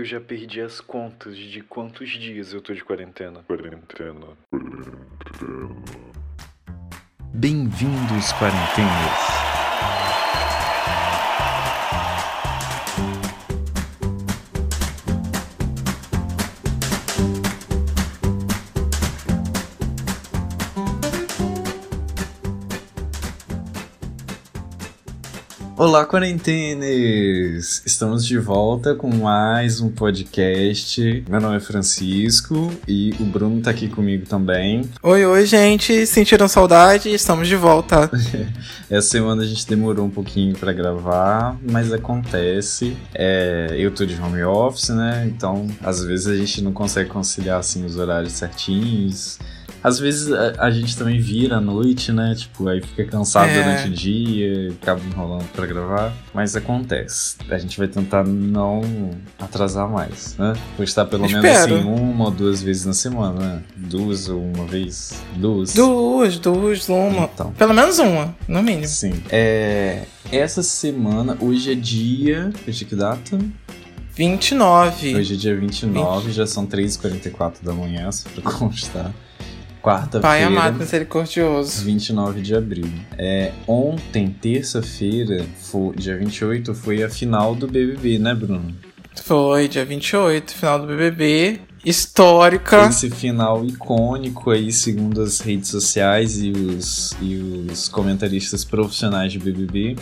Eu já perdi as contas de quantos dias eu tô de quarentena. Quarentena. Quarentena. Bem-vindos, quarentenas. Olá, quarentenes! Estamos de volta com mais um podcast. Meu nome é Francisco e o Bruno tá aqui comigo também. Oi, oi, gente! Sentiram saudade? Estamos de volta. Essa semana a gente demorou um pouquinho para gravar, mas acontece. É, eu tô de home office, né? Então, às vezes a gente não consegue conciliar assim os horários certinhos. Às vezes a, a, gente também vira à noite, né? Tipo, aí fica cansado é. durante o dia, acaba enrolando pra gravar. Mas acontece. A gente vai tentar não atrasar mais, né? Postar pelo Espero. menos assim uma ou duas vezes na semana, né? Duas ou uma vez? Duas. Duas, duas, uma. Então. Pelo menos uma, no mínimo. Sim. É, essa semana, hoje é dia. Hoje é que data? 29. Hoje é dia 29, 20. já são 3h44 da manhã, só pra constar. Quarta-feira. Pai amado misericordioso. 29 de abril. É, ontem, terça-feira, dia 28, foi a final do BBB, né, Bruno? Foi, dia 28, final do BBB. Histórica. Esse final icônico aí, segundo as redes sociais e os, e os comentaristas profissionais de BBB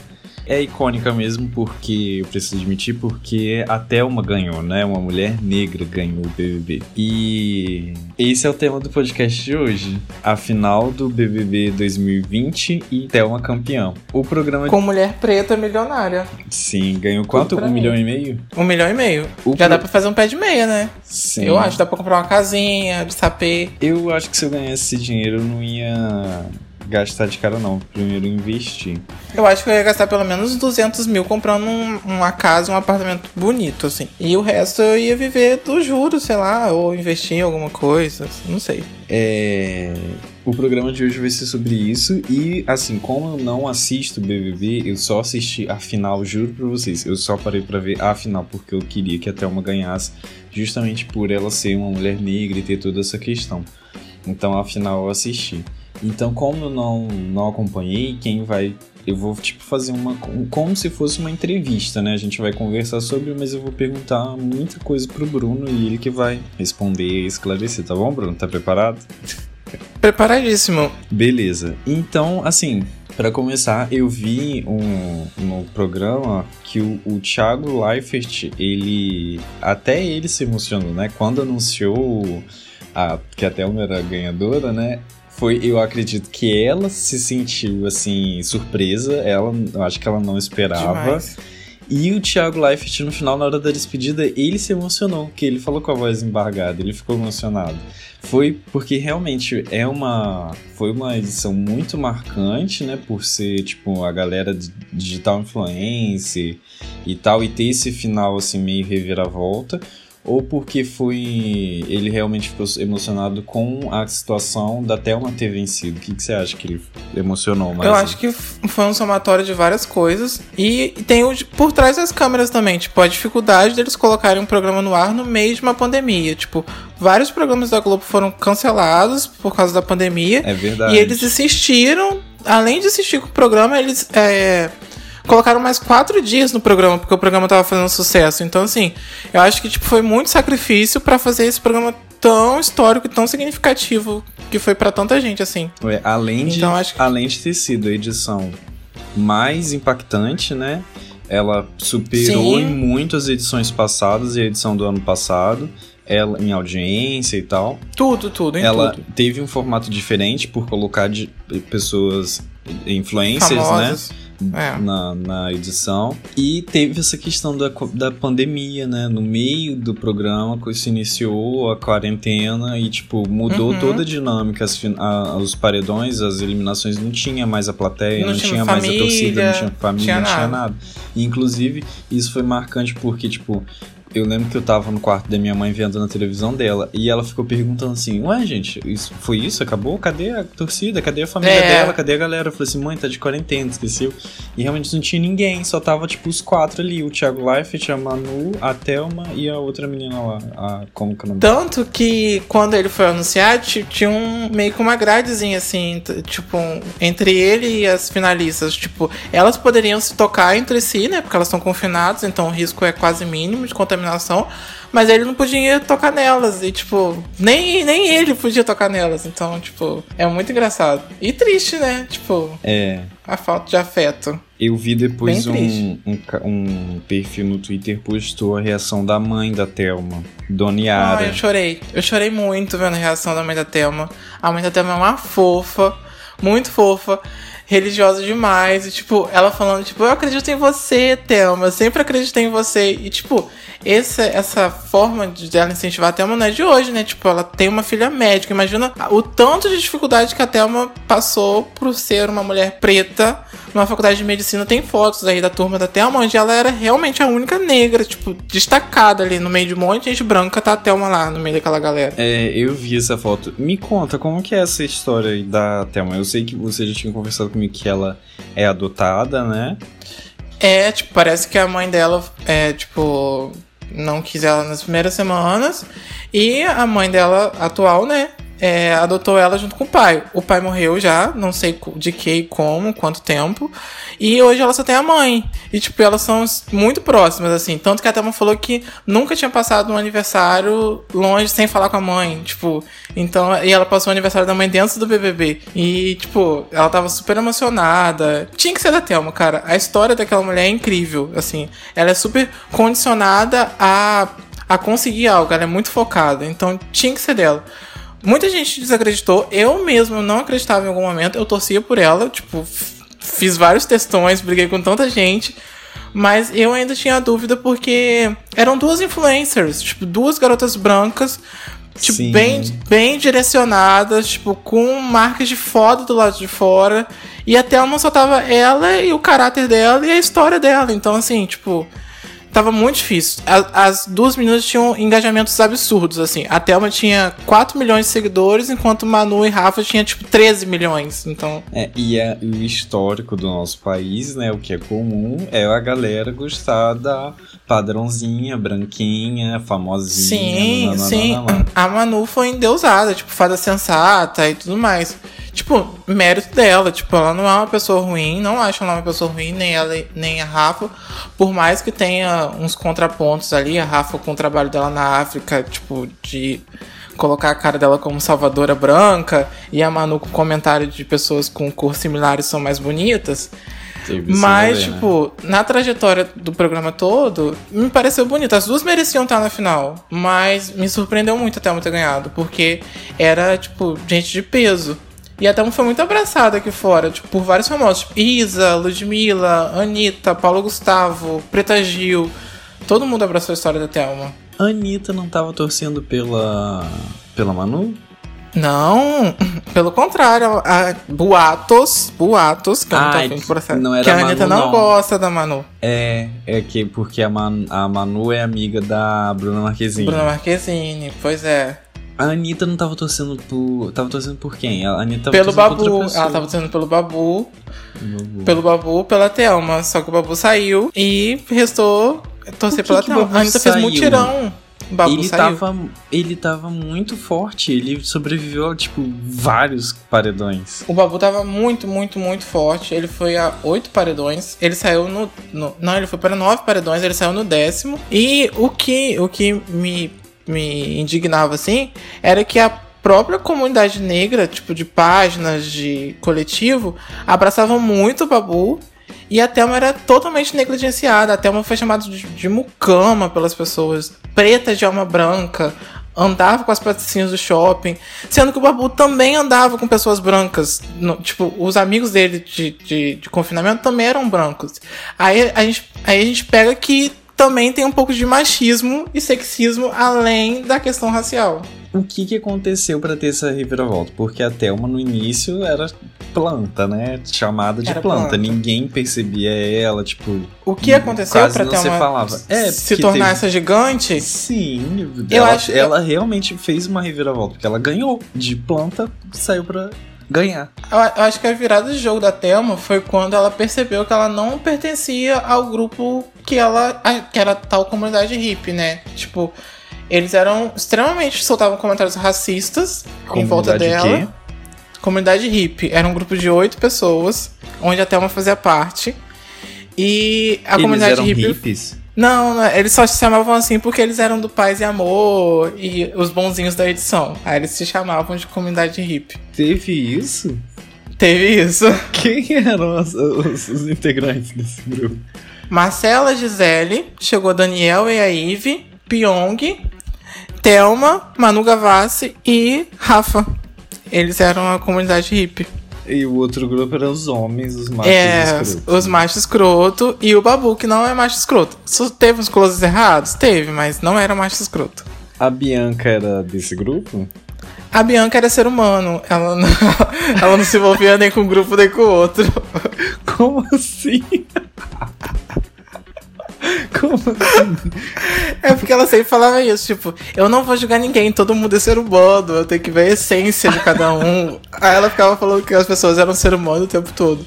é icônica mesmo porque, eu preciso admitir, porque a Thelma ganhou, né? Uma mulher negra ganhou o BBB. E esse é o tema do podcast de hoje. A final do BBB 2020 e Thelma campeão. O programa... Com mulher preta milionária. Sim, ganhou quanto? Um milhão e meio? Um milhão e meio. O Já pro... dá pra fazer um pé de meia, né? Sim. Eu acho, dá pra comprar uma casinha de sapê. Eu acho que se eu ganhasse esse dinheiro, eu não ia gastar de cara, não. Primeiro investir. Eu acho que eu ia gastar pelo menos 200 mil comprando um, uma casa, um apartamento bonito, assim. E o resto eu ia viver do juros, sei lá, ou investir em alguma coisa, não sei. É. O programa de hoje vai ser sobre isso. E, assim, como eu não assisto BBB, eu só assisti a final, juro pra vocês. Eu só parei para ver a final porque eu queria que a Thelma ganhasse, justamente por ela ser uma mulher negra e ter toda essa questão. Então, a final eu assisti. Então, como eu não, não acompanhei, quem vai. Eu vou, tipo, fazer uma. Como se fosse uma entrevista, né? A gente vai conversar sobre, mas eu vou perguntar muita coisa pro Bruno e ele que vai responder e esclarecer, tá bom, Bruno? Tá preparado? Preparadíssimo. Beleza. Então, assim, para começar, eu vi um, no programa que o, o Thiago Leifert, ele. Até ele se emocionou, né? Quando anunciou a, que a Thelma era ganhadora, né? Foi, eu acredito que ela se sentiu assim surpresa, ela, eu acho que ela não esperava. Demais. E o Thiago Leifert, no final, na hora da despedida, ele se emocionou, que ele falou com a voz embargada, ele ficou emocionado. Foi porque realmente é uma foi uma edição muito marcante, né, por ser tipo a galera digital influencer e tal e ter esse final assim meio reviravolta ou porque foi ele realmente ficou emocionado com a situação da Thelma ter vencido? O que, que você acha que ele emocionou mais? Eu acho que foi um somatório de várias coisas e tem o por trás das câmeras também, tipo, a dificuldade deles colocarem um programa no ar no meio de uma pandemia, tipo, vários programas da Globo foram cancelados por causa da pandemia. É verdade. E eles insistiram, além de insistir com o programa, eles é, colocaram mais quatro dias no programa, porque o programa tava fazendo sucesso. Então, assim, eu acho que tipo, foi muito sacrifício para fazer esse programa tão histórico e tão significativo que foi para tanta gente, assim. É, além, de, então, acho que... além de ter sido a edição mais impactante, né? Ela superou Sim. em muito as edições passadas e a edição do ano passado ela em audiência e tal. Tudo, tudo, em Ela tudo. teve um formato diferente por colocar de pessoas influencers? Famosas. né? É. na, na edição. E teve essa questão da, da pandemia, né? No meio do programa, que se iniciou a quarentena e, tipo, mudou uhum. toda a dinâmica. As, a, os paredões, as eliminações, não tinha mais a plateia, não, não tinha, mais a torcida, não tinha família, tinha não tinha nada. E, inclusive, isso foi marcante porque, tipo, eu lembro que eu tava no quarto da minha mãe vendo na televisão dela e ela ficou perguntando assim: Ué, gente, isso, foi isso? Acabou? Cadê a torcida? Cadê a família É. dela? Cadê a galera? Eu falei assim: mãe, tá de quarentena, esqueceu. E realmente não tinha ninguém, só tava tipo os quatro ali: o Thiago Leifert, a Manu, a Thelma e a outra menina lá. A, como que é o nome Tanto que quando ele foi anunciar, ti- tinha um, meio que uma gradezinha assim, tipo, entre ele e as finalistas. Tipo, elas poderiam se tocar entre si, né? Porque elas estão confinadas, então o risco é quase mínimo de contaminação. Mas ele não podia tocar nelas. E, tipo, nem, nem ele podia tocar nelas. Então, tipo, é muito engraçado. E triste, né? Tipo, É. a falta de afeto. Eu vi depois um, um, um perfil no Twitter postou a reação da mãe da Thelma, Dona Ah, Yara. eu chorei. Eu chorei muito vendo a reação da mãe da Thelma. A mãe da Thelma é uma fofa, muito fofa, religiosa demais. E, tipo, ela falando, tipo, eu acredito em você, Thelma. Eu sempre acreditei em você. E, tipo, essa, essa forma de incentivar a Thelma não é de hoje, né? Tipo, ela tem uma filha médica. Imagina o tanto de dificuldade que a Thelma passou por ser uma mulher preta numa faculdade de medicina. Tem fotos aí da turma da Thelma, onde ela era realmente a única negra, tipo, destacada ali no meio de um monte de gente branca, tá a Thelma lá no meio daquela galera. É, eu vi essa foto. Me conta, como que é essa história aí da Thelma? Eu sei que você já tinha conversado comigo que ela é adotada, né? É, tipo, parece que a mãe dela, é, tipo, não quis ela nas primeiras semanas. E a mãe dela, atual, né, é, adotou ela junto com o pai. O pai morreu já, não sei de que e como, quanto tempo. E hoje ela só tem a mãe. E, tipo, elas são muito próximas, assim. Tanto que a Thelma falou que nunca tinha passado um aniversário longe sem falar com a mãe. Tipo, então. E ela passou o aniversário da mãe dentro do BBB. E, tipo, ela tava super emocionada. Tinha que ser da Thelma, cara. A história daquela mulher é incrível, assim. Ela é super condicionada a, a conseguir algo. Ela é muito focada. Então, tinha que ser dela. Muita gente desacreditou. Eu mesmo não acreditava em algum momento. Eu torcia por ela. Tipo, fiz vários textões, briguei com tanta gente. Mas eu ainda tinha dúvida porque eram duas influencers, tipo, duas garotas brancas, tipo, Sim. bem, bem direcionadas, tipo, com marcas de foda do lado de fora. E a Thelma só tava ela e o caráter dela e a história dela. Então, assim, tipo, tava muito difícil. A- As duas meninas tinham engajamentos absurdos, assim. A Thelma tinha 4 milhões de seguidores, enquanto Manu e Rafa tinham, tipo, 13 milhões. Então, É, e é, o histórico do nosso país, né? O que é comum é a galera gostar da padrãozinha, branquinha, famosinha. Sim, nananana. sim. A Manu foi endeusada, tipo, fada sensata e tudo mais. Tipo, mérito dela, tipo, ela não é uma pessoa ruim, não acho ela uma pessoa ruim, nem ela nem a Rafa. Por mais que tenha uns contrapontos ali, a Rafa com o trabalho dela na África, tipo, de colocar a cara dela como salvadora branca, e a Manu com comentário de pessoas com cor similares são mais bonitas. Mas, daí, né? tipo, na trajetória do programa todo, me pareceu bonito. As duas mereciam estar na final. Mas me surpreendeu muito a Thelma ter ganhado. Porque era, tipo, gente de peso. E a Thelma foi muito abraçada aqui fora, tipo, por vários famosos. Tipo, Isa, Ludmilla, Anitta, Paulo Gustavo, Preta Gil. Todo mundo abraçou a história da Thelma. Anitta não tava torcendo pela. pela Manu? Não, pelo contrário, a, boatos, boatos, que eu não processo, não era que a Anitta Manu, não, não. gosta da Manu. É, é que porque a, a Manu é amiga da Bruna Marquezine. Bruna Marquezine, pois é. A Anitta não tava torcendo por. Tava torcendo por quem? A Anitta tava Pelo Babu. Ela tava torcendo pelo Babu. Babu. Pelo Babu, pela Thelma. Só que o Babu saiu e restou torcer pela Thelma. A Anitta fez saiu? mutirão. O Babu ele saiu. tava, ele tava muito forte, ele sobreviveu a, tipo, vários paredões. O Babu tava muito, muito, muito forte. Ele foi a oito paredões. Ele saiu no, no- Não, ele foi para nove paredões. Ele saiu no décimo. E o que, o que me, me indignava, assim, era que a própria comunidade negra, tipo, de páginas, de coletivo, abraçava muito o Babu. E a Thelma era totalmente negligenciada. A Thelma foi chamada de, de mucama pelas pessoas. Preta de alma branca. Andava com as patricinhas do shopping. Sendo que o Babu também andava com pessoas brancas. No- tipo, os amigos dele de, de, de confinamento também eram brancos. Aí a, gente, aí a gente pega que também tem um pouco de machismo e sexismo além da questão racial. o que que aconteceu pra ter essa reviravolta? Porque a Thelma no início era planta, né? Chamada de planta. planta. Ninguém percebia ela, tipo. O que aconteceu quase pra não ter se falava. É, se tornar teve- essa gigante? Sim, Eu ela, acho- ela realmente fez uma reviravolta, porque ela ganhou de planta, saiu pra ganhar. Eu, eu acho que a virada de jogo da Thelma foi quando ela percebeu que ela não pertencia ao grupo que ela. que era tal comunidade hippie, né? Tipo, eles eram extremamente. soltavam comentários racistas em volta Comunidade dela. quê? Comunidade hippie. Era um grupo de oito pessoas, onde a Thelma fazia parte. E a Eles comunidade eram hippie. hippies? Não, não, eles só se chamavam assim porque eles eram do Paz e Amor e os bonzinhos da edição. Aí eles se chamavam de comunidade hippie. Teve isso? Teve isso. Quem eram os, os- os integrantes desse grupo? Marcela, Gisele, chegou Daniel e a Ive, Pyong, Thelma, Manu Gavassi e Rafa. Eles eram a comunidade hippie. E o outro grupo eram os homens, os machos é, escrotos. os machos escroto e o Babu, que não é macho escroto. Só teve uns closes errados? Teve, mas não era macho escroto. A Bianca era desse grupo? A Bianca era ser humano. Ela não, ela não se envolvia nem com um grupo nem com o outro. Como assim? Como assim? É porque ela sempre falava isso, tipo, eu não vou julgar ninguém, todo mundo é ser humano, eu tenho que ver a essência de cada um. Aí ela ficava falando que as pessoas eram ser humano o tempo todo.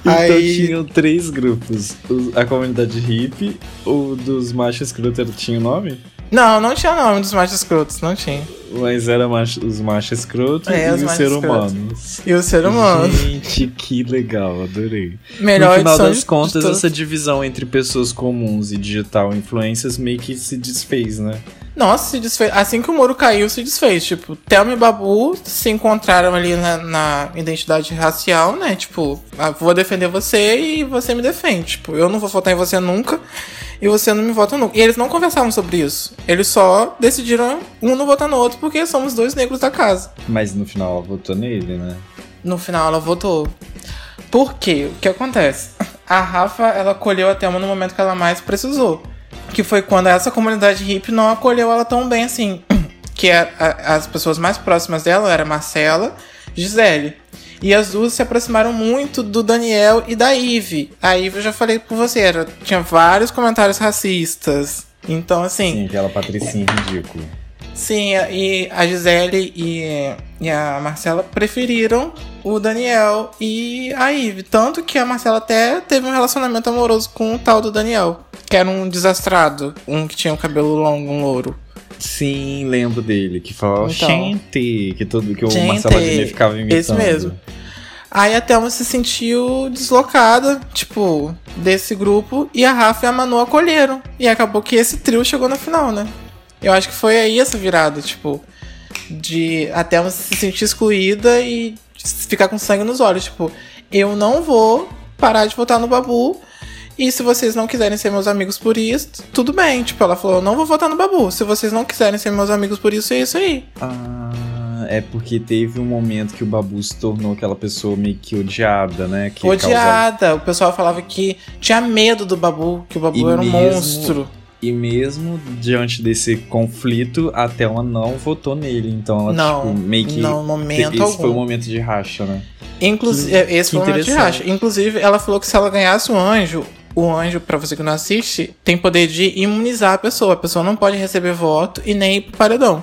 Então Aí. tinham três grupos. Os- A comunidade hippie, o dos machos escrotos tinha o nome? Não, não tinha nome dos machos escrotos, não tinha. Mas era macho- os machos escrotos É, e os os ser escrotos. humanos. E o ser humano. Gente, que legal, adorei. Melhor no final das de- contas, essa divisão entre pessoas comuns e digital influencers meio que se desfez, né? Nossa, se desfez. Assim que o muro caiu, se desfez. Tipo, Thelma e Babu se encontraram ali na, na identidade racial, né? Tipo, ah, vou defender você e você me defende. Tipo, eu não vou votar em você nunca e você não me vota nunca. E eles não conversavam sobre isso. Eles só decidiram um não votar no outro porque somos dois negros da casa. Mas no final ela votou nele, né? No final ela votou. Por quê? O que acontece? A Rafa, ela acolheu a Thelma no momento que ela mais precisou. Que foi quando essa comunidade hippie não acolheu ela tão bem assim. Que a- a- as pessoas mais próximas dela eram Marcela, Gisele. E as duas se aproximaram muito do Daniel e da Ive. A Ive eu já falei por você, era, tinha vários comentários racistas. Então, assim, Sim, aquela patricinha ridícula. Sim, e a Gisele e, e a Marcela preferiram o Daniel e a Ive. Tanto que a Marcela até teve um relacionamento amoroso com o tal do Daniel, que era um desastrado, um que tinha o cabelo longo, um louro. Sim, lembro dele, que falava Então. gente, que todo que o Marcelo Adnet ficava imitando. esse mesmo. Aí a Thelma se sentiu deslocada, tipo, desse grupo, e a Rafa e a Manu acolheram. E acabou que esse trio chegou na final, né? Eu acho que foi aí essa virada, tipo, de a Thelma se sentir excluída e ficar com sangue nos olhos. Tipo, eu não vou parar de votar no Babu. E se vocês não quiserem ser meus amigos por isso, tudo bem. Tipo, ela falou, eu não vou votar no Babu. Se vocês não quiserem ser meus amigos por isso, é isso aí. Ah, é porque teve um momento que o Babu se tornou aquela pessoa meio que odiada, né? Que causava- Odiada. O pessoal falava que tinha medo do Babu, que o Babu E era um mesmo- monstro. E mesmo diante desse conflito, a Thelma não votou nele. Então ela, Não, tipo, meio que. não, momento esse algum. foi o momento de racha, né? Inclusive, Que- esse que foi o momento de racha. Inclusive, ela falou que se ela ganhasse o anjo, o anjo, pra você que não assiste, tem poder de imunizar a pessoa. A pessoa não pode receber voto e nem ir pro paredão.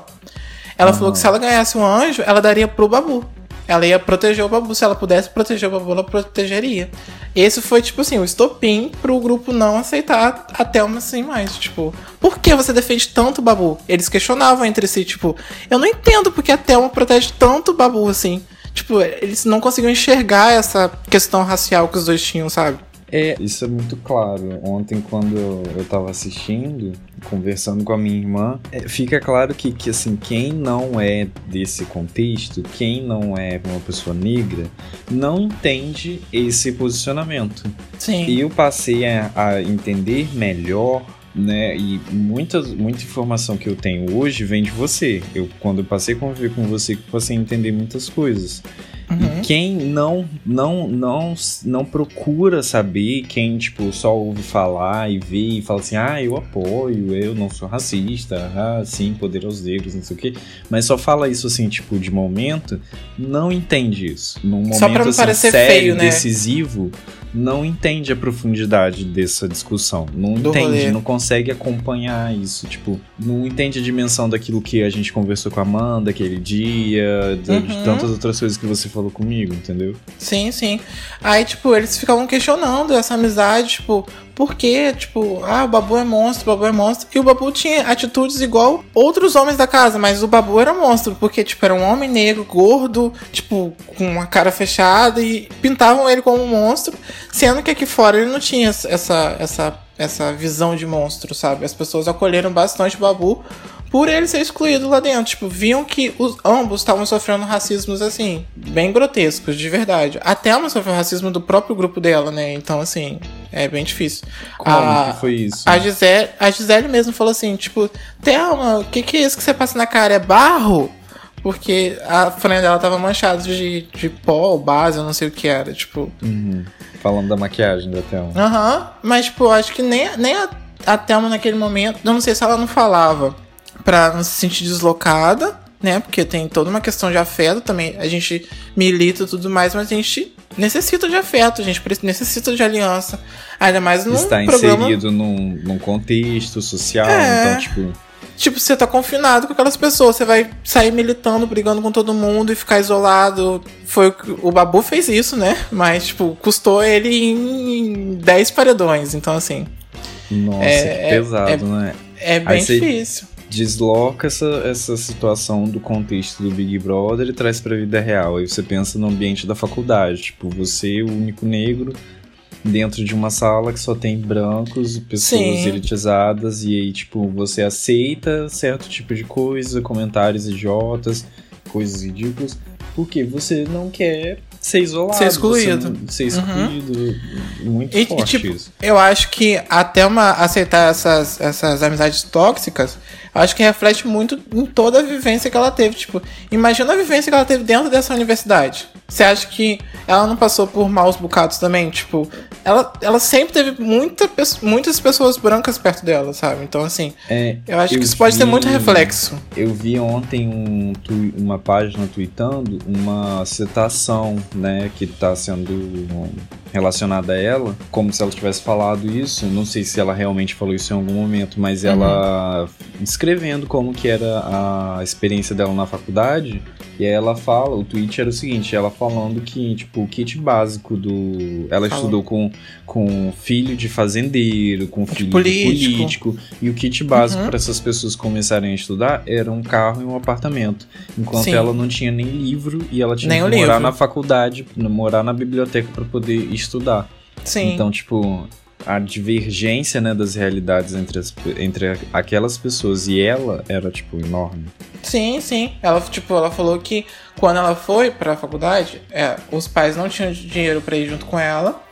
Ela falou que se ela ganhasse o anjo, ela daria pro Babu. Ela ia proteger o Babu. Se ela pudesse proteger o Babu, ela protegeria. Esse foi, tipo assim, o estopim pro grupo não aceitar a Thelma assim mais. Tipo, por que você defende tanto o Babu? Eles questionavam entre si, tipo, eu não entendo porque a Thelma protege tanto o Babu assim. Tipo, eles não conseguiam enxergar essa questão racial que os dois tinham, sabe? É, isso é muito claro. Ontem, quando eu, eu tava assistindo, conversando com a minha irmã, é, fica claro que, que, assim, quem não é desse contexto, quem não é uma pessoa negra, não entende esse posicionamento. Sim. E eu passei a, a entender melhor né? E muitas, muita informação que eu tenho hoje vem de você. Eu, quando eu passei a conviver com você, passei a entender muitas coisas. Uhum. E quem não, não, não, não procura saber, quem tipo só ouve falar e vê e fala assim, ah, eu apoio, eu não sou racista, ah, sim, poder aos negros, não sei o quê, mas só fala isso assim, tipo, de momento, não entende isso. Num momento só pra não assim, parecer sério, feio, né? decisivo, não entende a profundidade dessa discussão. Não Do entende, rolê. não consegue acompanhar isso. Tipo, não entende a dimensão daquilo que a gente conversou com a Amanda aquele dia, de, uhum. de tantas outras coisas que você falou comigo, entendeu? Sim, sim. Aí, tipo, eles ficavam questionando essa amizade, tipo, porque, tipo, ah, o Babu é monstro, o Babu é monstro. E o Babu tinha atitudes igual outros homens da casa, mas o Babu era monstro, porque, tipo, era um homem negro, gordo, tipo, com uma cara fechada, e pintavam ele como um monstro, sendo que aqui fora ele não tinha essa, essa, essa visão de monstro, sabe? As pessoas acolheram bastante o Babu por ele ser excluído lá dentro. Tipo, viam que os, ambos estavam sofrendo racismos, assim, bem grotescos, de verdade. A Thelma sofreu racismo do próprio grupo dela, né? Então, assim, é bem difícil. Como a, que foi isso? A Gisele, a Gisele mesmo falou assim, tipo, Thelma, o que, que é isso que você passa na cara? É barro? Porque a frente dela tava manchada de, de pó, base, eu não sei o que era, tipo... Uhum. Falando da maquiagem da Thelma. Aham, uhum. mas, tipo, acho que nem, nem a, a Thelma naquele momento, não sei se ela não falava para não se sentir deslocada, né? Porque tem toda uma questão de afeto também. A gente milita e tudo mais, mas a gente necessita de afeto, a gente necessita de aliança. Ainda mais num Está programa... inserido num, num contexto social, é... então, tipo... Tipo, você tá confinado com aquelas pessoas, você vai sair militando, brigando com todo mundo e ficar isolado. Foi o, o Babu fez isso, né? Mas, tipo, custou ele em 10 paredões, então assim. Nossa, é, pesado, é, né? É bem Aí difícil desloca essa, essa situação do contexto do Big Brother e traz pra vida real. Aí você pensa no ambiente da faculdade, tipo, você, o único negro, dentro de uma sala que só tem brancos, pessoas Sim. elitizadas, e aí, tipo, você aceita certo tipo de coisa, comentários idiotas, coisas ridículas, porque você não quer ser isolado. Ser excluído. Ser excluído. Uhum. Muito e, forte tipo, isso. Eu acho que até uma, aceitar essas, essas amizades tóxicas acho que reflete muito em toda a vivência que ela teve. Tipo, imagina a vivência que ela teve dentro dessa universidade. Você acha que ela não passou por maus bocados também? Tipo, ela, ela sempre teve muita, muitas pessoas brancas perto dela, sabe? Então, assim, é, eu acho eu que isso vi, pode ter muito reflexo. Eu vi ontem um, uma página tweetando uma citação, né, que tá sendo relacionada a ela, como se ela tivesse falado isso. Não sei se ela realmente falou isso em algum momento, mas uhum. ela descrevendo como que era a experiência dela na faculdade. E aí ela fala, o tweet era o seguinte, ela falando que, tipo, o kit básico do... Ela Fala. estudou com, com filho de fazendeiro, com filho de político. de político. E o kit básico uhum. para essas pessoas começarem a estudar era um carro e um apartamento. Enquanto Sim. ela não tinha nem livro e ela tinha nem que morar livro. na faculdade, morar na biblioteca para poder estudar. Sim. Então, tipo, a divergência né, das realidades entre, as, entre aquelas pessoas e ela era, tipo, enorme. Sim, sim. Ela, tipo, ela falou que quando ela foi pra faculdade, é, os pais não tinham dinheiro para ir junto com ela.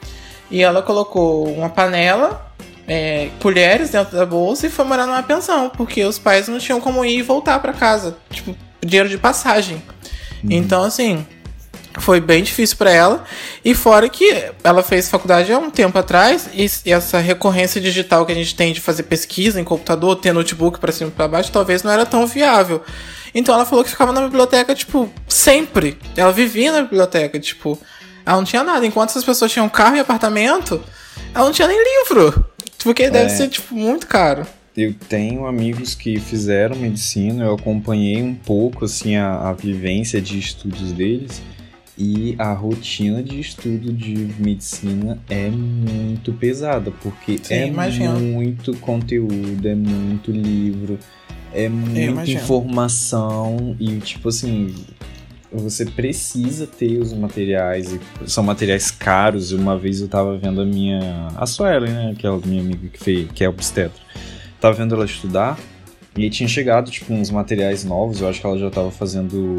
E ela colocou uma panela, é, colheres dentro da bolsa e foi morar numa pensão, porque os pais não tinham como ir e voltar para casa. Tipo, dinheiro de passagem. Uhum. Então, assim, foi bem difícil para ela. E fora que ela fez faculdade há um tempo atrás, e, essa recorrência digital que a gente tem de fazer pesquisa em computador, ter notebook para cima e pra baixo, talvez não era tão viável. Então ela falou que ficava na biblioteca, tipo, sempre. Ela vivia na biblioteca, tipo, ela não tinha nada. Enquanto essas pessoas tinham carro e apartamento, ela não tinha nem livro. Porque deve é. ser, tipo, muito caro. Eu tenho amigos que fizeram medicina, eu acompanhei um pouco, assim, a, a vivência de estudos deles. E a rotina de estudo de medicina é muito pesada, porque Sim, é imagino. muito conteúdo, é muito livro, é muita informação e tipo assim, você precisa ter os materiais, são materiais caros. Uma vez eu tava vendo a minha. A Suelen, né? Aquela minha amiga que, fez, que é obstetra. Tava vendo ela estudar E aí tinha chegado, tipo, uns materiais novos, eu acho que ela já tava fazendo.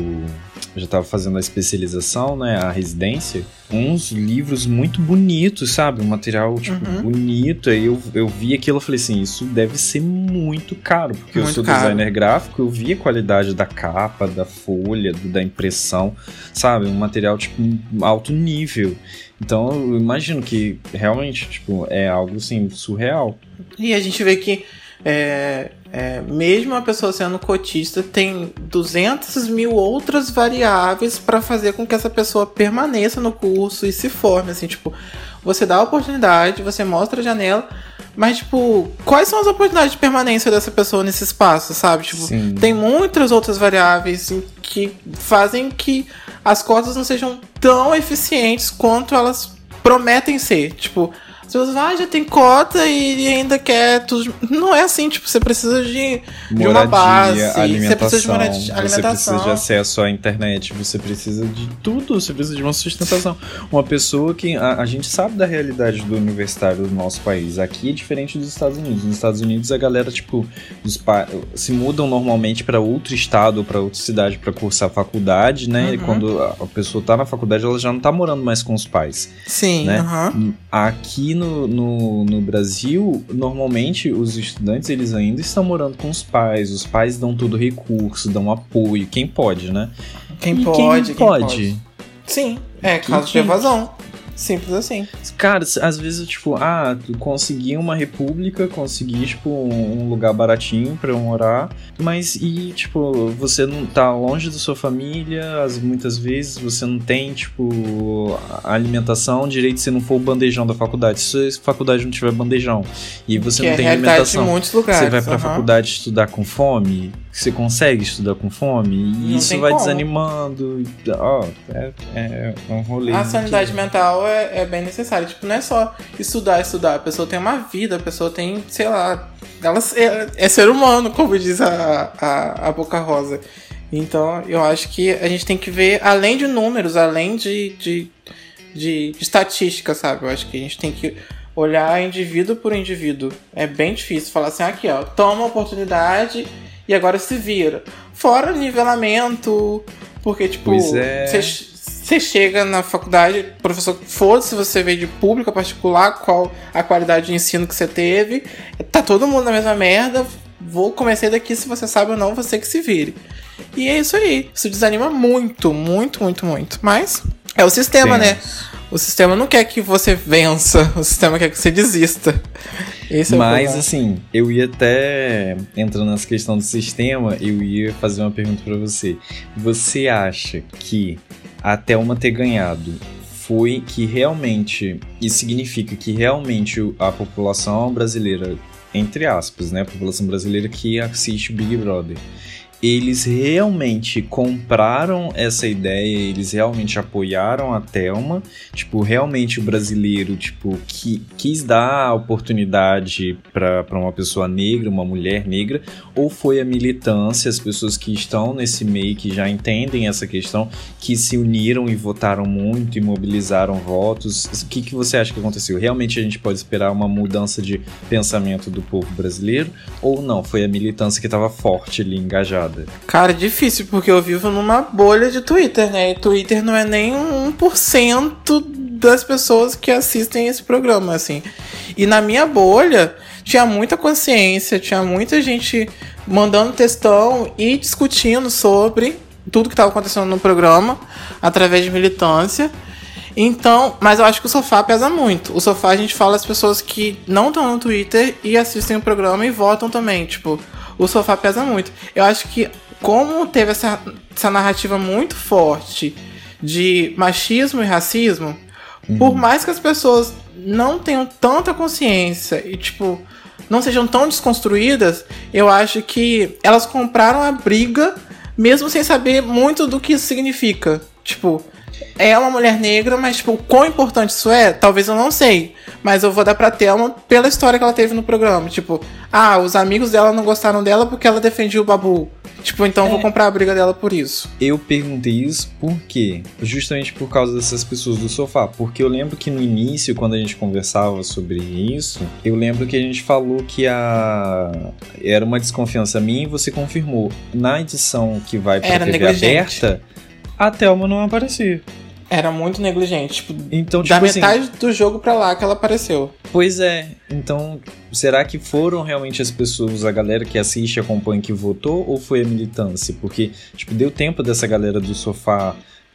Já tava fazendo a especialização, né? A residência. Uns livros muito bonitos, sabe? Um material, tipo, Uhum. bonito. Aí eu, eu vi aquilo e falei assim, isso deve ser muito caro. Porque eu Muito sou caro. designer gráfico, eu vi a qualidade da capa, da folha, do- da impressão, sabe? Um material, tipo, alto nível. Então eu imagino que realmente, tipo, é algo assim, surreal. E a gente vê que é, é, mesmo a pessoa sendo cotista, tem 200 mil outras variáveis para fazer com que essa pessoa permaneça no curso e se forme. Assim, tipo, você dá a oportunidade, você mostra a janela, mas, tipo, quais são as oportunidades de permanência dessa pessoa nesse espaço, sabe? Tipo, Sim. tem muitas outras variáveis que fazem que as cotas não sejam tão eficientes quanto elas prometem ser. Tipo, as pessoas ah, já tem cota e ainda quer tudo. Não é assim, tipo, você precisa de, de uma base. Você precisa de moradia- você alimentação. precisa de acesso à internet, você precisa de tudo, você precisa de uma sustentação. Uma pessoa que a, a gente sabe da realidade do universitário do nosso país. Aqui é diferente dos Estados Unidos. Nos Estados Unidos a galera tipo se mudam normalmente para outro estado para outra cidade para cursar faculdade, né? E Uhum. quando a pessoa tá na faculdade, ela já não tá morando mais com os pais. Sim, né? aham. Aqui no, no, no Brasil, normalmente os estudantes eles ainda estão morando com os pais. Os pais dão todo recurso, dão apoio. Quem pode, né? Quem pode, quem quem pode? Sim, é caso de quem- evasão. Simples assim. Cara, às vezes, tipo, ah, tu consegui uma república, consegui, tipo, um lugar baratinho pra eu morar, mas e, tipo, você não tá longe da sua família, as, muitas vezes você não tem, tipo, alimentação direito se não for o bandejão da faculdade. Se a faculdade não tiver bandejão e você que não é tem alimentação, muitos lugares. você vai pra aham. faculdade estudar com fome, você consegue estudar com fome, e Não isso vai como. desanimando, ó, é, é um rolê. A sanidade que- mental é, é bem necessária. Tipo, não é só estudar, estudar. A pessoa tem uma vida, a pessoa tem, sei lá. Ela é, é ser humano, como diz a, a, a Boca Rosa. Então, eu acho que a gente tem que ver, além de números, além de, de, de, de estatística, sabe? Eu acho que a gente tem que olhar indivíduo por indivíduo. É bem difícil falar assim, aqui, ó, toma a oportunidade e agora se vira. Fora nivelamento, porque, tipo, é. você você chega na faculdade, professor, foda-se se você veio de pública, particular, qual a qualidade de ensino que você teve. Tá todo mundo na mesma merda. Vou comecei daqui, se você sabe ou não, você que se vire. E é isso aí. Isso desanima muito, muito, muito, muito. Mas é o sistema, né? O sistema não quer que você vença, o sistema quer que você desista. Esse é o Mas problema. assim, eu ia até entrando nessa questão do sistema, eu ia fazer uma pergunta pra você. Você acha que a Thelma ter ganhado foi que realmente isso significa que realmente o- a população brasileira, entre aspas, né, a população brasileira que assiste Big Brother, eles realmente compraram essa ideia, eles realmente apoiaram a Thelma, tipo, realmente o brasileiro, tipo, que quis dar oportunidade pra uma pessoa negra, uma mulher negra, ou foi a militância, as pessoas que estão nesse meio, que já entendem essa questão, que se uniram e votaram muito e mobilizaram votos. O que, que você acha que aconteceu? Realmente a gente pode esperar uma mudança de pensamento do povo brasileiro? Ou não? Foi a militância que estava forte ali, engajada? Cara, difícil, porque eu vivo numa bolha de Twitter, né? E Twitter não é nem 1% das pessoas que assistem esse programa, assim. E na minha bolha, tinha muita consciência, tinha muita gente mandando textão e discutindo sobre tudo que estava acontecendo no programa, através de militância. Então, mas eu acho que o sofá pesa muito. O sofá a gente fala as pessoas que não estão no Twitter e assistem o programa e votam também. Tipo, o sofá pesa muito. Eu acho que, como teve essa, essa narrativa muito forte de machismo e racismo, por mais que as pessoas não tenham tanta consciência e, tipo, não sejam tão desconstruídas, eu acho que elas compraram a briga mesmo sem saber muito do que isso significa. Tipo, é uma mulher negra, mas tipo, o quão importante isso é, talvez eu não sei. Mas eu vou dar pra Thelma pela história que ela teve no programa. Tipo, ah, os amigos dela não gostaram dela porque ela defendia o Babu. Tipo, então eu vou É. comprar a briga dela por isso. Eu perguntei isso por quê? Justamente por causa dessas pessoas do sofá. Porque eu lembro que no início, quando a gente conversava sobre isso, eu lembro que a gente falou que a era uma desconfiança minha e você confirmou. Na edição que vai pra Era TV negligente. aberta, a Thelma não aparecia. Era muito negligente. Tipo, Então, da tipo assim, metade do jogo pra lá que ela apareceu. Pois é, então será que foram realmente as pessoas, a galera que assiste e acompanha que votou ou foi a militância? Porque, tipo, deu tempo dessa galera do sofá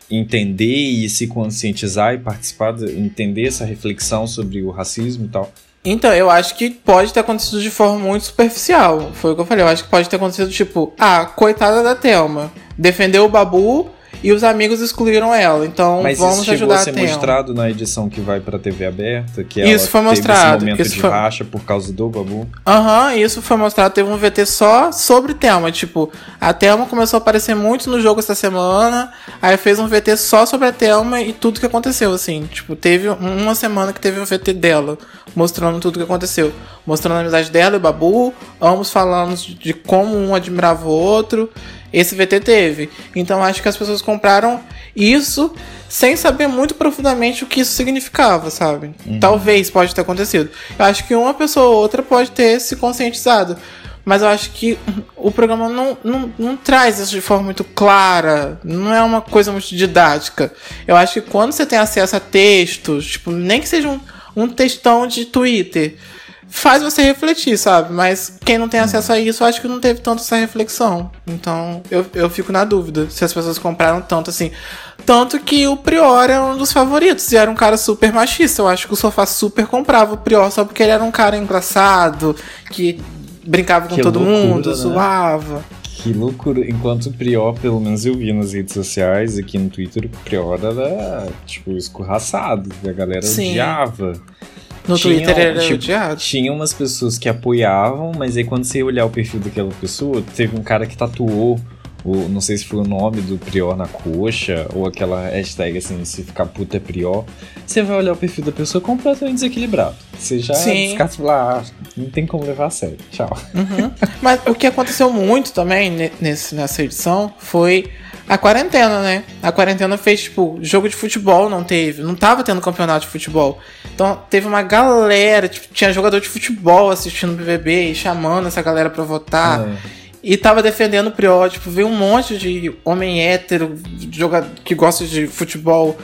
entender e se conscientizar e participar, de- entender essa reflexão sobre o racismo e tal. Então, eu acho que pode ter acontecido de forma muito superficial. Foi o que eu falei. Eu acho que pode ter acontecido tipo, ah, coitada da Thelma. Defendeu o Babu e os amigos excluíram ela. Então Mas vamos isso ajudar a ser mostrado na edição que vai pra TV aberta, que Isso ela foi teve mostrado, esse momento isso de foi- racha por causa do Babu. Aham, isso foi mostrado. Teve um VT só sobre Thelma. Tipo, a Thelma começou a aparecer muito no jogo essa semana. Aí fez um VT só sobre a Thelma e tudo que aconteceu, assim. Tipo, teve uma semana que teve um VT dela, mostrando tudo que aconteceu. Mostrando a amizade dela e o Babu, ambos falando de como um admirava o outro. Esse VT teve. Então acho que as pessoas compraram isso sem saber muito profundamente o que isso significava, sabe? Talvez pode ter acontecido. Eu acho que uma pessoa ou outra pode ter se conscientizado. Mas eu acho que o programa não, não, não traz isso de forma muito clara. Não é uma coisa muito didática. Eu acho que quando você tem acesso a textos, tipo, nem que seja um, um textão de Twitter, faz você refletir, sabe? Mas quem não tem acesso a isso, eu acho que não teve tanto essa reflexão. Então, eu, eu fico na dúvida se as pessoas compraram tanto assim. Tanto que o Prior é um dos favoritos e era um cara super machista. Eu acho que o Sofá super comprava o Prior só porque ele era um cara engraçado, que brincava com Que todo loucura, mundo, né? zoava. Que loucura. Enquanto o Prior, pelo menos eu vi nas redes sociais, aqui no Twitter, o Prior era, tipo, escorraçado. A galera Sim. odiava. No Tinha, Twitter era tipo, odiado. Tinha umas pessoas que apoiavam, mas aí quando você ia olhar o perfil daquela pessoa, teve um cara que tatuou, o, não sei se foi o nome do Prior na coxa, ou aquela hashtag assim, se ficar puta é Prior. Você vai olhar o perfil da pessoa completamente desequilibrado. Você já Sim. descarta ah, não tem como levar a sério. Tchau. Uhum. Mas o que aconteceu muito também ne- nesse, nessa edição foi a quarentena, né? A quarentena fez, tipo, jogo de futebol não teve, não tava tendo campeonato de futebol. Então teve uma galera, tipo, tinha jogador de futebol assistindo o BBB e chamando essa galera pra votar. É. E tava defendendo o Prior, tipo, veio um monte de homem hétero jogador, que gosta de futebol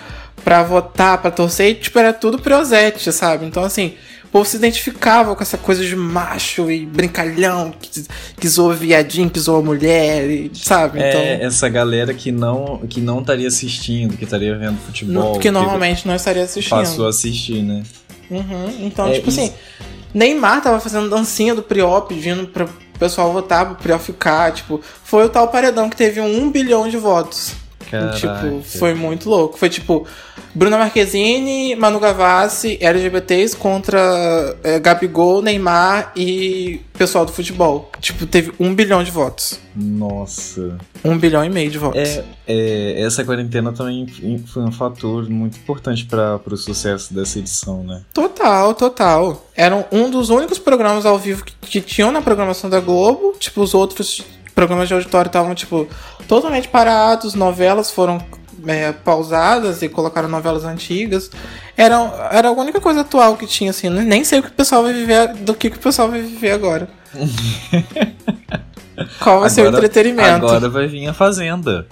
pra votar, pra torcer, e tipo, era tudo Priosete, sabe? Então, assim, povo se identificava com essa coisa de macho e brincalhão, que, que zoa viadinho, que zoa mulher, e, sabe? Então, É, essa galera que não que não estaria assistindo, que estaria vendo futebol. que normalmente não estaria assistindo. passou a assistir, né? Uhum, Então, É, tipo isso- assim, Neymar tava fazendo dancinha do Prió, pedindo pro pessoal votar pro Prió ficar, tipo, foi o tal paredão que teve um bilhão de votos. Caraca. Tipo, foi muito louco. Foi tipo, Bruna Marquezine, Manu Gavassi, LGBTs contra é, Gabigol, Neymar e pessoal do futebol. Tipo, teve um bilhão de votos. Nossa. Um bilhão e meio de votos. É, é, essa quarentena também foi um fator muito importante para o sucesso dessa edição, né? Total, total. Era um dos únicos programas ao vivo que, que tinham na programação da Globo. Tipo, os outros programas de auditório estavam, tipo, totalmente parados. Novelas foram é, pausadas e colocaram novelas antigas. Era, era a única coisa atual que tinha, assim. Nem sei o que o pessoal vai viver, do que, que o pessoal vai viver agora. Qual vai ser o entretenimento? Agora vai vir a Fazenda.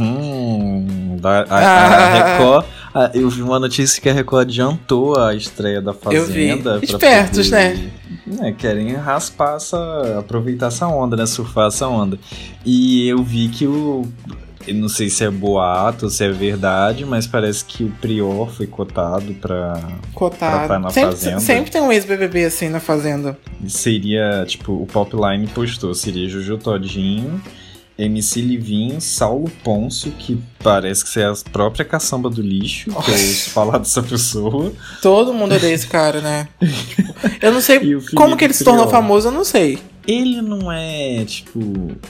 Hum, a, a Ah. Record. A- eu vi uma notícia que a Record adiantou a estreia da Eu vi. Fazenda. pra Espertos, poder- né, Querem raspar essa. aproveitar essa onda, né? Surfar essa onda. E eu vi que o. eu não sei se é boato ou se é verdade, mas parece que o Prior foi cotado pra. Pra estar Cotado. na Sempre, Fazenda. sempre tem um ex-BBB assim na Fazenda. Seria, tipo, o Popline postou, seria Juju Todinho, MC Livinho, Saulo Pôncio, que parece que é a própria caçamba do lixo, que eu ouço falar dessa pessoa. Todo mundo odeia esse cara, né? Tipo, eu não sei como que ele se tornou famoso, eu não sei. Ele não é, tipo.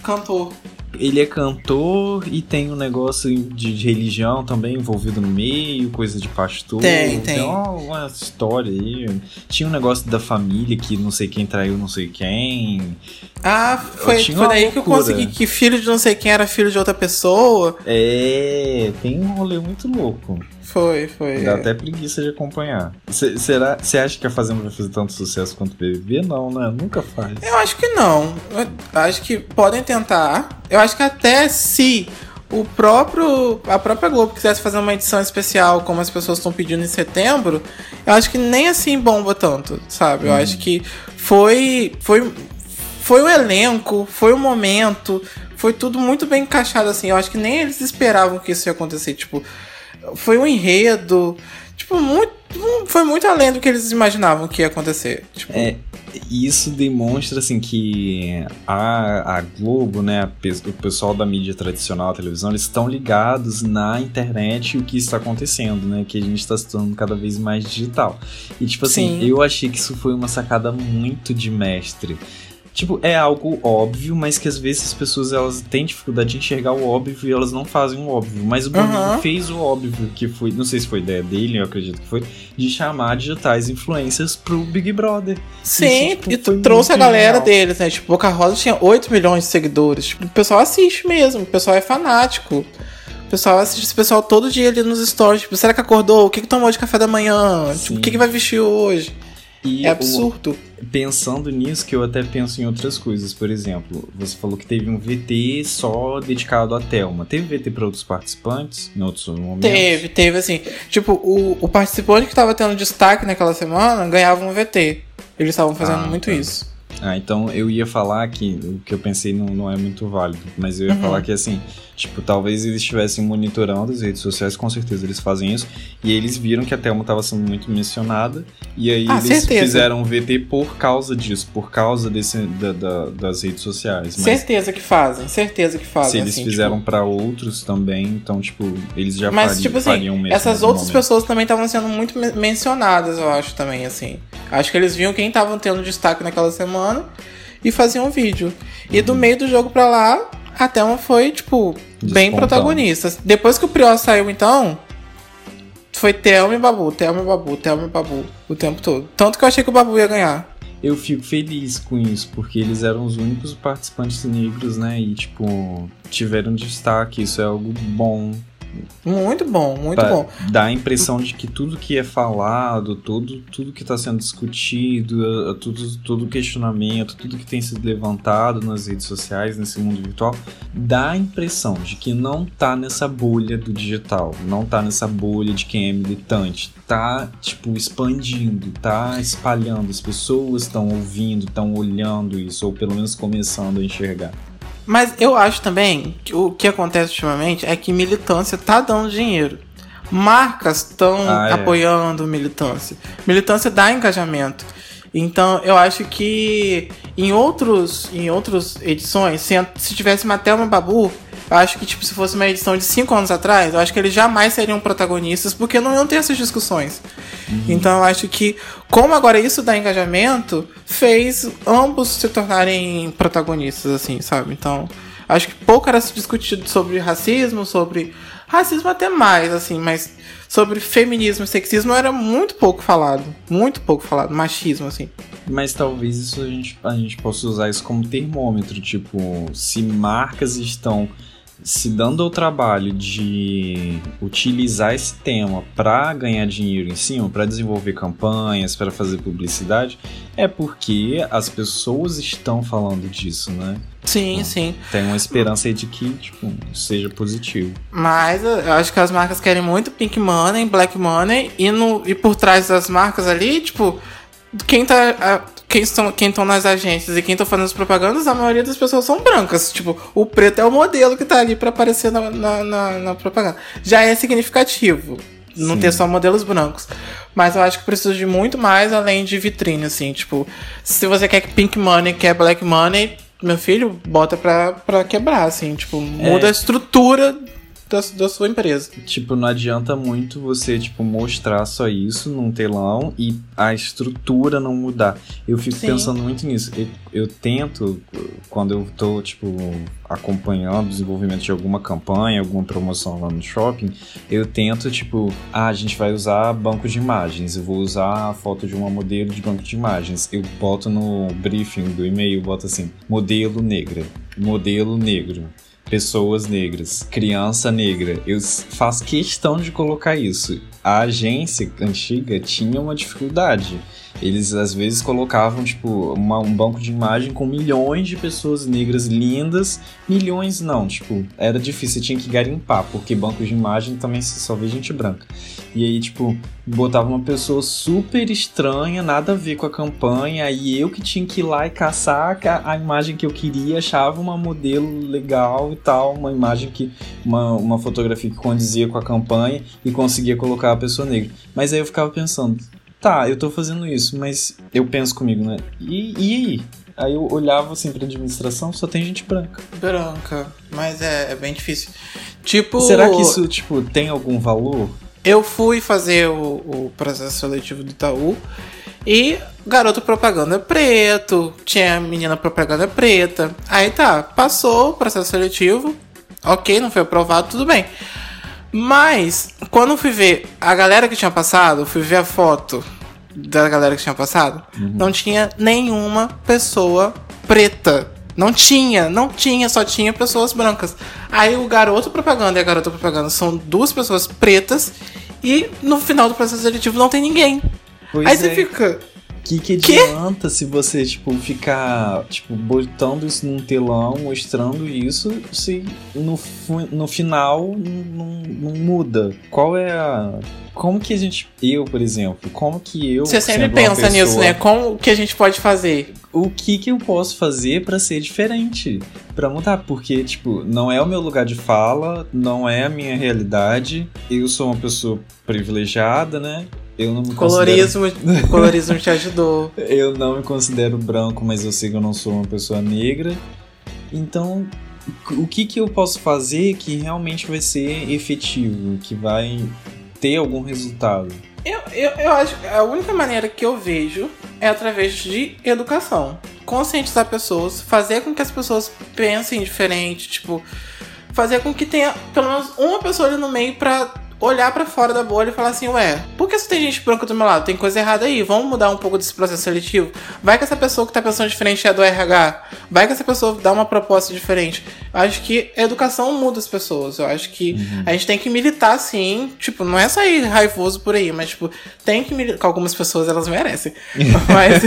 Cantor. Ele é cantor e tem um negócio de, de religião também envolvido no meio, coisa de pastor. Tem, tem. uma, uma história aí. Tinha um negócio da família que não sei quem traiu não sei quem. Ah, foi, foi daí que eu consegui que filho de não sei quem era filho de outra pessoa. É, tem um rolê muito louco. Foi, foi. Dá até preguiça de acompanhar. Cê- será? Você acha que a Fazenda vai fazer tanto sucesso quanto o BBB? Não, né? Nunca faz. Eu acho que não. Eu acho que podem tentar. Eu acho que até se o próprio a própria Globo quisesse fazer uma edição especial, como as pessoas estão pedindo em setembro, eu acho que nem assim bomba tanto, sabe? Eu acho que foi foi foi o elenco, foi o momento, foi tudo muito bem encaixado assim. Eu acho que nem eles esperavam que isso ia acontecer, tipo, foi um enredo, tipo, muito foi muito além do que eles imaginavam que ia acontecer. Tipo, É, isso demonstra assim que a, a Globo, né, o pessoal da mídia tradicional, a televisão, eles estão ligados na internet e o que está acontecendo, né, que a gente está se tornando cada vez mais digital. E tipo assim, Sim. eu achei que isso foi uma sacada muito de mestre. Tipo, é algo óbvio, mas que às vezes as pessoas elas têm dificuldade de enxergar o óbvio e elas não fazem o óbvio. Mas o Boninho Aham. fez o óbvio, que foi, não sei se foi ideia dele, eu acredito que foi, de chamar digitais influencers pro Big Brother. Sim, Isso, tipo, e trouxe a galera genial. deles, né? Tipo, Boca Rosa tinha 8 milhões de seguidores. Tipo, o pessoal assiste mesmo, o pessoal é fanático. O pessoal assiste esse pessoal todo dia ali nos stories. Tipo, será que acordou? O que, que tomou de café da manhã? Tipo, o que, que vai vestir hoje? E É o- absurdo. pensando nisso, que eu até penso em outras coisas. Por exemplo, você falou que teve um VT só dedicado à Thelma. Teve VT para outros participantes em outros momentos? Teve, teve assim. Tipo, o, o participante que tava tendo destaque naquela semana ganhava um VT. Eles estavam fazendo Ah, muito tá. isso. Ah, então eu ia falar que o que eu pensei não, não é muito válido, mas eu ia Uhum. falar que assim, tipo, talvez eles estivessem monitorando as redes sociais, com certeza eles fazem isso, e eles viram que a Thelma estava sendo muito mencionada, e aí Ah, eles certeza. fizeram um VT por causa disso, por causa desse, da- da- das redes sociais. Mas Certeza que fazem, certeza que fazem. se eles assim, fizeram tipo, pra outros também, então, tipo, eles já Mas, fari- tipo assim, fariam mesmo. essas outras momento. pessoas também estavam sendo muito men- mencionadas, eu acho, também, assim. Acho que eles viam quem estavam tendo destaque naquela semana e faziam um vídeo. E Uhum. do meio do jogo pra lá, a Thelma foi, tipo, bem Despontando. protagonista. Depois que o Prior saiu, então, foi Thelma e Babu, Thelma e Babu, Thelma e Babu, o tempo todo. Tanto que eu achei que o Babu ia ganhar. Eu fico feliz com isso, porque eles eram os únicos participantes negros, né? E, tipo, tiveram destaque, isso é algo bom. Muito bom, muito Pra bom. Dá a impressão de que tudo que é falado, tudo, tudo que está sendo discutido, eh, tudo, todo questionamento, tudo que tem sido levantado nas redes sociais, nesse mundo virtual, dá a impressão de que não tá nessa bolha do digital, não tá nessa bolha de quem é militante, tá, tipo, expandindo, tá espalhando, as pessoas estão ouvindo, estão olhando isso, ou pelo menos começando a enxergar. Mas eu acho também que o que acontece ultimamente é que militância tá dando dinheiro. Marcas estão Ah, é. apoiando militância. Militância dá engajamento. Então eu acho que em outros em outras edições, se, se tivesse uma Thelma Babu, eu acho que tipo, se fosse uma edição de 5 anos atrás, eu acho que eles jamais seriam protagonistas porque não iam ter essas discussões. Então eu acho que, como agora isso dá engajamento, fez ambos se tornarem protagonistas, assim, sabe? Então, acho que pouco era se discutido sobre racismo, sobre. Racismo até mais, assim, mas sobre feminismo e sexismo era muito pouco falado. Muito pouco falado. Machismo, assim. Mas talvez isso a gente, a gente possa usar isso como termômetro, tipo, se marcas estão se dando ao trabalho de utilizar esse tema para ganhar dinheiro em cima, para desenvolver campanhas, para fazer publicidade, é porque as pessoas estão falando disso, né? Sim, sim. Tem uma esperança aí de que, tipo, seja positivo. Mas eu acho que as marcas querem muito Pink Money, Black Money, e, no, e por trás das marcas ali, tipo, quem tá. a- quem estão quem nas agências e quem estão fazendo as propagandas, a maioria das pessoas são brancas. Tipo, o preto é o modelo que tá ali pra aparecer na, na, na- na propaganda. Já é significativo não Sim. ter só modelos brancos. Mas eu acho que precisa de muito mais além de vitrine, assim. Tipo, se você quer Pink Money, quer Black Money, meu filho, bota pra, pra quebrar, assim. Tipo, muda a estrutura da, da sua empresa. Tipo, não adianta muito você, tipo, mostrar só isso num telão e a estrutura não mudar. Eu fico Sim. pensando muito nisso. Eu, eu tento, quando eu tô, tipo, acompanhando o desenvolvimento de alguma campanha, alguma promoção lá no shopping, eu tento, tipo, ah, a gente vai usar banco de imagens, eu vou usar a foto de uma modelo de banco de imagens. Eu boto no briefing do e-mail, boto assim, modelo negra, modelo negro pessoas negras, criança negra. Eu faço questão de colocar isso. A agência antiga tinha uma dificuldade. Eles às vezes colocavam tipo uma- um banco de imagem com milhões de pessoas negras lindas, milhões não, tipo, era difícil, tinha que garimpar, porque banco de imagem também só vê gente branca. E aí, tipo, botava uma pessoa super estranha, nada a ver com a campanha, aí eu que tinha que ir lá e caçar a, a imagem que eu queria, achava uma modelo legal e tal, uma imagem que. Uma, uma fotografia que condizia com a campanha e conseguia colocar a pessoa negra. Mas aí eu ficava pensando, tá, eu tô fazendo isso, mas eu penso comigo, né? E, e aí? Aí eu olhava assim pra administração, só tem gente branca. Branca. Mas é, é bem difícil. Tipo. Será que isso, tipo, tem algum valor? Eu fui fazer o, o processo seletivo do Itaú e garoto propaganda preto, tinha menina propaganda preta. Aí tá, passou o processo seletivo, ok, não foi aprovado, tudo bem. Mas, quando fui ver a galera que tinha passado, fui ver a foto da galera que tinha passado, não tinha nenhuma pessoa preta. Não tinha, não tinha, só tinha pessoas brancas. Aí o garoto propaganda e a garota propaganda são duas pessoas pretas e no final do processo seletivo não tem ninguém. Pois Aí é. você fica. Que que adianta se você, tipo, ficar, tipo, botando isso num telão, mostrando isso, se no, no final não, não muda? Qual é a... Como que a gente... Eu, por exemplo, como que eu... Você sempre pensa nisso, pessoa, né? Como que a gente pode fazer? O que que eu posso fazer pra ser diferente? Pra mudar? Porque, tipo, não é o meu lugar de fala, não é a minha realidade. Eu sou uma pessoa privilegiada, né? Eu não me considero Colorismo, o colorismo te ajudou. eu não me considero branco, mas eu sei que eu não sou uma pessoa negra. Então, o que, que eu posso fazer que realmente vai ser efetivo, que vai ter algum resultado? Eu, eu, eu acho que a única maneira que eu vejo é através de educação. Conscientizar pessoas, fazer com que as pessoas pensem diferente, tipo, fazer com que tenha pelo menos uma pessoa ali no meio pra olhar pra fora da bolha e falar assim, ué, por que só tem gente branca do meu lado? Tem coisa errada aí, vamos mudar um pouco desse processo seletivo? Vai que essa pessoa que tá pensando diferente é do RH, vai que essa pessoa dá uma proposta diferente. Eu acho que a educação muda as pessoas, eu acho que a gente tem que militar sim, tipo, não é sair raivoso por aí, mas tipo, tem que militar, algumas pessoas elas merecem, mas,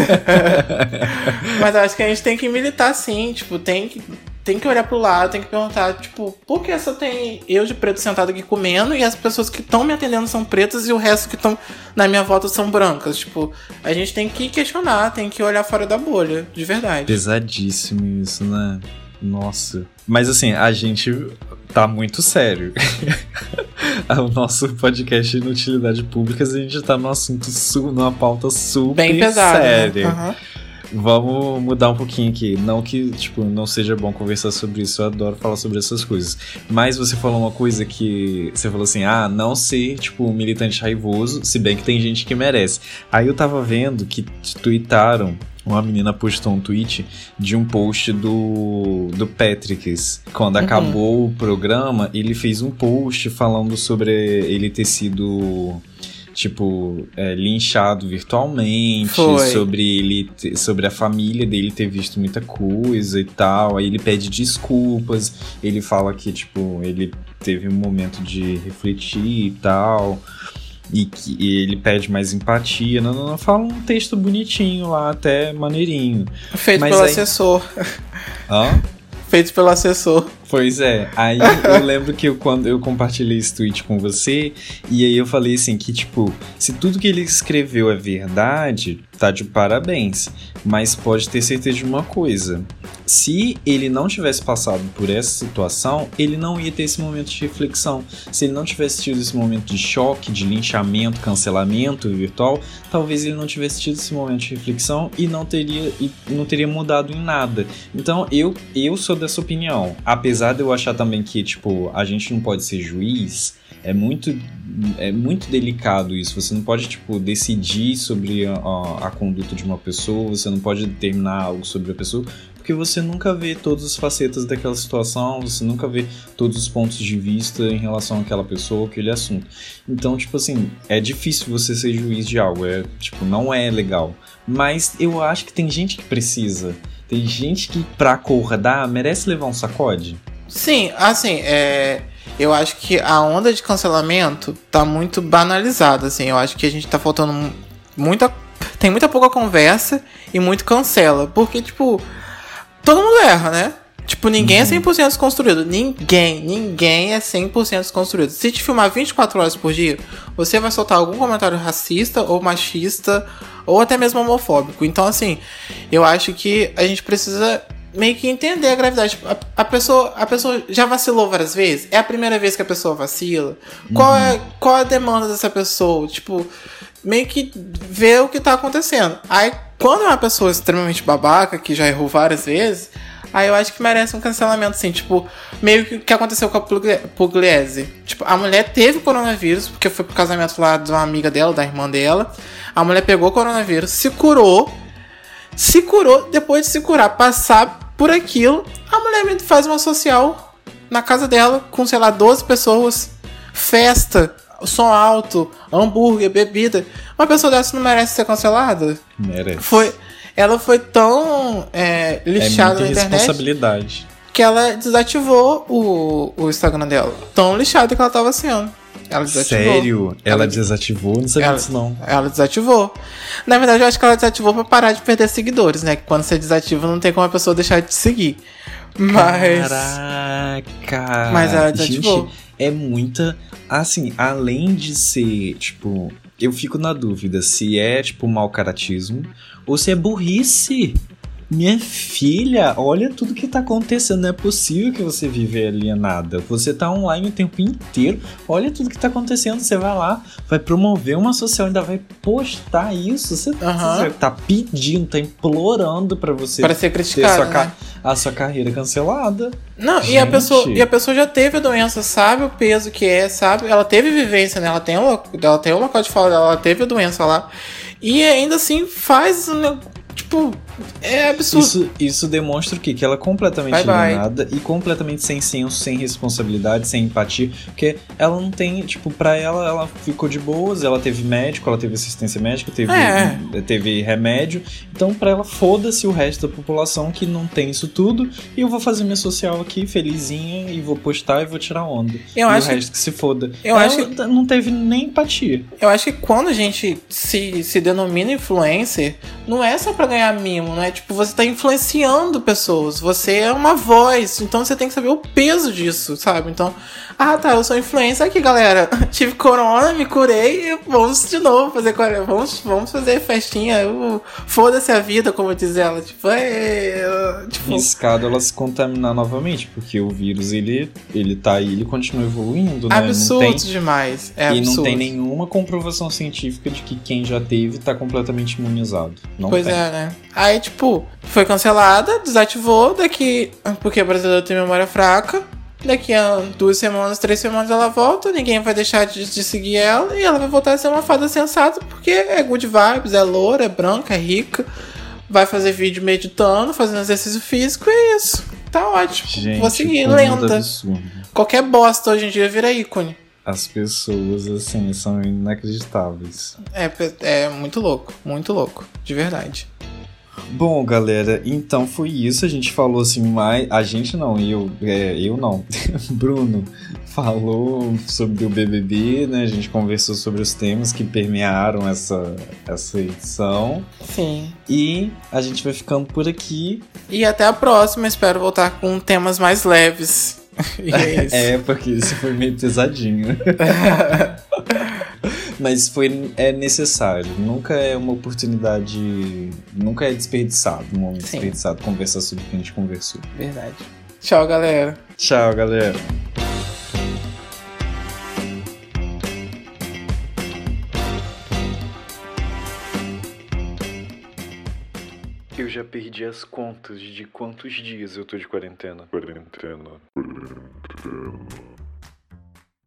mas eu acho que a gente tem que militar sim, tipo, tem que tem que olhar pro lado, tem que perguntar, tipo, por que só tem eu de preto sentado aqui comendo e as pessoas que estão me atendendo são pretas e o resto que estão na minha volta são brancas? Tipo, a gente tem que questionar, tem que olhar fora da bolha, de verdade. Pesadíssimo isso, né? Nossa. Mas assim, a gente tá muito sério. o nosso podcast de utilidade pública, a gente tá num assunto, su numa pauta super Bem pesado. né? séria. Vamos mudar um pouquinho aqui. Não que, tipo, não seja bom conversar sobre isso, eu adoro falar sobre essas coisas. Mas você falou uma coisa que. Você falou assim, ah, não ser, tipo, um militante raivoso, se bem que tem gente que merece. Aí eu tava vendo que tweetaram. Uma menina postou um tweet de um post do, do Patricks. Quando Uhum. acabou o programa, ele fez um post falando sobre ele ter sido tipo, é, linchado virtualmente, Foi. sobre ele, te- sobre a família dele ter visto muita coisa e tal. Aí ele pede desculpas, ele fala que, tipo, ele teve um momento de refletir e tal. E que e ele pede mais empatia. Não, não, não. Fala um texto bonitinho lá, até maneirinho. Feito Mas pelo aí- assessor. Hã? Feito pelo assessor. Pois é, aí eu lembro que eu, quando eu compartilhei esse tweet com você, e aí eu falei assim que, tipo, se tudo que ele escreveu é verdade, tá de parabéns. Mas pode ter certeza de uma coisa. Se ele não tivesse passado por essa situação, ele não ia ter esse momento de reflexão. Se ele não tivesse tido esse momento de choque, de linchamento, cancelamento virtual, talvez ele não tivesse tido esse momento de reflexão e não teria, e não teria mudado em nada. Então eu, eu sou dessa opinião. Apesar apesar de eu achar também que, tipo, a gente não pode ser juiz, é muito, é muito delicado isso. Você não pode, tipo, decidir sobre a, a, a conduta de uma pessoa, você não pode determinar algo sobre a pessoa, porque você nunca vê todas as facetas daquela situação, você nunca vê todos os pontos de vista em relação àquela pessoa, aquele assunto. Então, tipo assim, é difícil você ser juiz de algo, é, tipo, não é legal. Mas eu acho que tem gente que precisa. Tem gente que, pra acordar, merece levar um sacode. Sim, assim, é. Eu acho que a onda de cancelamento tá muito banalizada, assim. Eu acho que a gente tá faltando muita. Tem muita pouca conversa e muito cancela. Porque, tipo, todo mundo erra, né? Tipo, ninguém é uhum. é 100% desconstruído. Ninguém, ninguém é 100% desconstruído. Se te filmar 24 horas por dia, você vai soltar algum comentário racista ou machista ou até mesmo homofóbico. Então, assim, eu acho que a gente precisa meio que entender a gravidade. A, a, pessoa, a pessoa já vacilou várias vezes? É a primeira vez que a pessoa vacila? Uhum. Qual, é, qual é a demanda dessa pessoa? Tipo, meio que ver o que tá acontecendo. Aí, quando é uma pessoa extremamente babaca, que já errou várias vezes, aí eu acho que merece um cancelamento, assim, tipo, meio que o que aconteceu com a Pugliese. Tipo, a mulher teve coronavírus, porque foi pro casamento lá de uma amiga dela, da irmã dela. A mulher pegou coronavírus, se curou, se curou, depois de se curar, passar por aquilo, a mulher faz uma social na casa dela, com, sei lá, 12 pessoas, festa, som alto, hambúrguer, bebida. Uma pessoa dessa não merece ser cancelada? Merece. Foi, ela foi tão é, lixada é na internet. responsabilidade. Que ela desativou o, o Instagram dela. Tão lixada que ela tava sendo. Ela desativou. Sério? Ela, ela desativou? Não sabia ela, disso, não. Ela desativou. Na verdade, eu acho que ela desativou pra parar de perder seguidores, né? Que quando você desativa, não tem como a pessoa deixar de te seguir. Mas. Caraca! Mas ela desativou. Gente, é muita. Assim, além de ser, tipo. Eu fico na dúvida se é, tipo, mau caratismo ou se é burrice. Minha filha, olha tudo que tá acontecendo. Não é possível que você vive alienada. Você tá online o tempo inteiro. Olha tudo que tá acontecendo. Você vai lá, vai promover uma social, ainda vai postar isso. Você, uhum. você tá pedindo, tá implorando para você para ser criticado, sua né? a sua carreira cancelada. Não, e a pessoa, e a pessoa já teve a doença, sabe o peso que é, sabe? Ela teve vivência, né? Ela tem o, ela tem o local de fala, ela teve a doença lá. E ainda assim faz, tipo, é absurdo. Isso, isso demonstra o quê? Que ela é completamente alienada e completamente sem senso, sem responsabilidade, sem empatia. Porque ela não tem, tipo, pra ela, ela ficou de boas, ela teve médico, ela teve assistência médica, teve, é. teve remédio. Então, pra ela, foda-se o resto da população que não tem isso tudo. E eu vou fazer minha social aqui, felizinha, e vou postar e vou tirar onda. Eu e acho o resto que se foda. Eu ela acho que não teve nem empatia. Eu acho que quando a gente se, se denomina influencer, não é só pra ganhar mimo não é? Tipo, você tá influenciando pessoas, você é uma voz, então você tem que saber o peso disso, sabe? Então, ah, tá, eu sou influencer aqui, galera. Tive corona, me curei e vamos de novo fazer vamos, vamos fazer festinha. Foda-se a vida, como diz ela. Tipo, é. Tipo... Riscado ela se contaminar novamente, porque o vírus ele, ele tá aí, ele continua evoluindo, né? Absurdo tem... demais. É e absurdo. não tem nenhuma comprovação científica de que quem já teve tá completamente imunizado. Não pois tem. é, né? Aí, tipo, foi cancelada, desativou, daqui. Porque a brasileira tem memória fraca. Daqui a duas semanas, três semanas ela volta, ninguém vai deixar de, de, seguir ela e ela vai voltar a ser uma fada sensata porque é good vibes, é loura, é branca, é rica, vai fazer vídeo meditando, fazendo exercício físico e é isso. Tá ótimo. Gente, Vou seguir, lenta. Qualquer bosta hoje em dia vira ícone. As pessoas, assim, são inacreditáveis. É, é muito louco, muito louco, de verdade. Bom, galera, então foi isso. A gente falou assim mais. A gente não, eu, é, eu não. Bruno falou sobre o BBB, né? A gente conversou sobre os temas que permearam essa, essa edição. Sim. E a gente vai ficando por aqui. E até a próxima. Espero voltar com temas mais leves. é, é, porque isso foi meio pesadinho. Mas foi é necessário. Nunca é uma oportunidade. Nunca é desperdiçado. Um momento Sim. desperdiçado conversar sobre o que a gente conversou. Verdade. Tchau, galera. Tchau, galera. Eu já perdi as contas de quantos dias eu tô de quarentena. Quarentena. Quarentena.